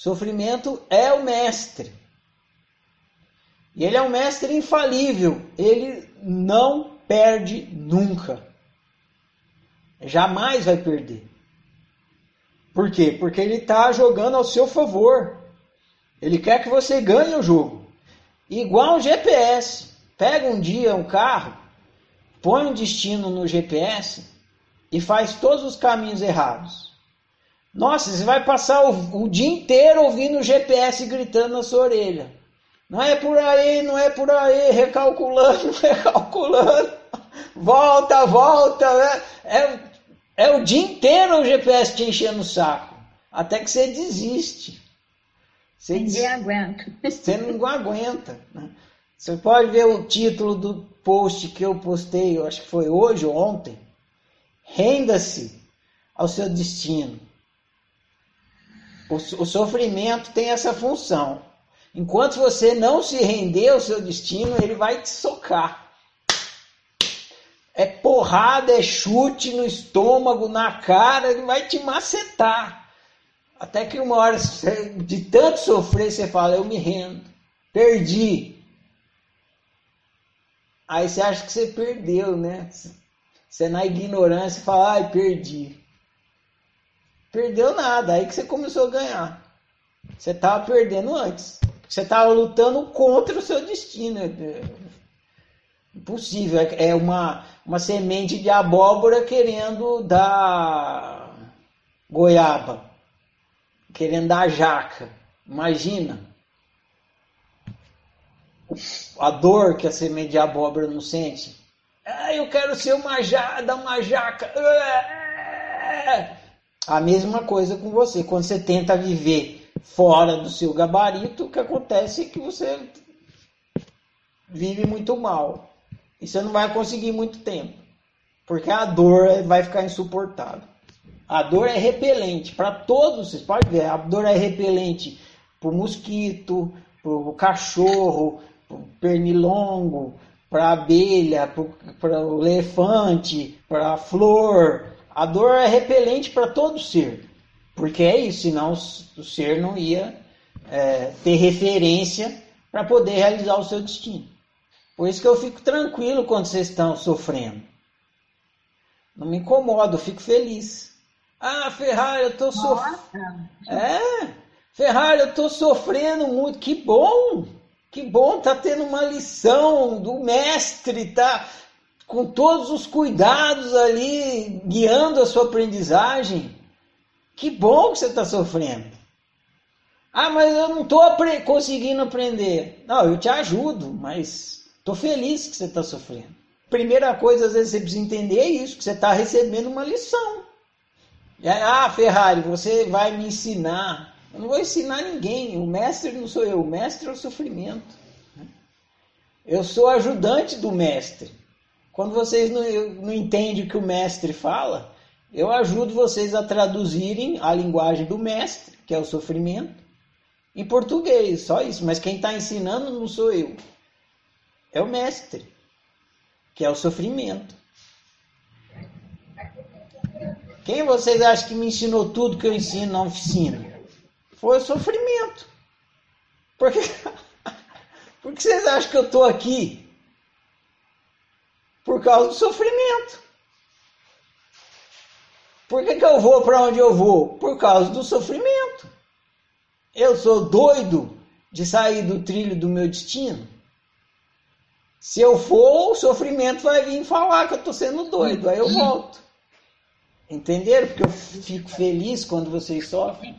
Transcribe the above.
Sofrimento é o mestre. E ele é um mestre infalível. Ele não perde nunca. Jamais vai perder. Por quê? Porque ele está jogando ao seu favor. Ele quer que você ganhe o jogo. Igual o GPS. Pega um dia um carro, põe um destino no GPS e faz todos os caminhos errados. Nossa, você vai passar o, o dia inteiro ouvindo o GPS gritando na sua orelha. Não é por aí, não é por aí, recalculando, recalculando. Volta, volta. Né? É, é o dia inteiro o GPS te enchendo o saco. Até que você desiste. Você Ninguém des... aguenta. Você não aguenta. Né? Você pode ver o título do post que eu postei, eu acho que foi hoje ou ontem. Renda-se ao seu destino. O, o sofrimento tem essa função. Enquanto você não se render ao seu destino, ele vai te socar. É porrada, é chute no estômago, na cara, ele vai te macetar. Até que uma hora, de tanto sofrer, você fala: Eu me rendo, perdi. Aí você acha que você perdeu, né? Você na ignorância fala: Ai, perdi. Perdeu nada, aí que você começou a ganhar. Você estava perdendo antes. Você estava lutando contra o seu destino. Impossível. É, é uma, uma semente de abóbora querendo dar goiaba, querendo dar jaca. Imagina a dor que a semente de abóbora não sente. Ah, eu quero ser uma jaca, dar uma jaca. A mesma coisa com você. Quando você tenta viver fora do seu gabarito, o que acontece é que você vive muito mal. E você não vai conseguir muito tempo. Porque a dor vai ficar insuportável. A dor é repelente para todos, vocês podem ver, a dor é repelente para o mosquito, para o cachorro, para o pernilongo, para a abelha, para o elefante, para a flor, a dor é repelente para todo ser, porque é isso, senão o ser não ia é, ter referência para poder realizar o seu destino. Por isso que eu fico tranquilo quando vocês estão sofrendo. Não me incomodo, eu fico feliz. Ah, Ferrari, eu estou sofrendo. É, Ferrari, eu estou sofrendo muito. Que bom! Que bom, tá tendo uma lição do mestre, tá com todos os cuidados ali, guiando a sua aprendizagem. Que bom que você está sofrendo. Ah, mas eu não estou apre conseguindo aprender. Não, eu te ajudo, mas estou feliz que você está sofrendo. Primeira coisa, às vezes você precisa entender é isso, que você está recebendo uma lição. Ah, Ferrari, você vai me ensinar. Eu não vou ensinar ninguém. O mestre não sou eu, o mestre é o sofrimento. Eu sou ajudante do mestre. Quando vocês não, não entendem o que o mestre fala, eu ajudo vocês a traduzirem a linguagem do mestre, que é o sofrimento, em português, só isso. Mas quem está ensinando não sou eu, é o mestre, que é o sofrimento. Quem vocês acham que me ensinou tudo que eu ensino na oficina? Foi o sofrimento. Porque, Por que vocês acham que eu estou aqui? Por causa do sofrimento. Por que, que eu vou para onde eu vou? Por causa do sofrimento. Eu sou doido de sair do trilho do meu destino. Se eu for, o sofrimento vai vir falar que eu estou sendo doido, aí eu volto. Entenderam? Porque eu fico feliz quando vocês sofrem.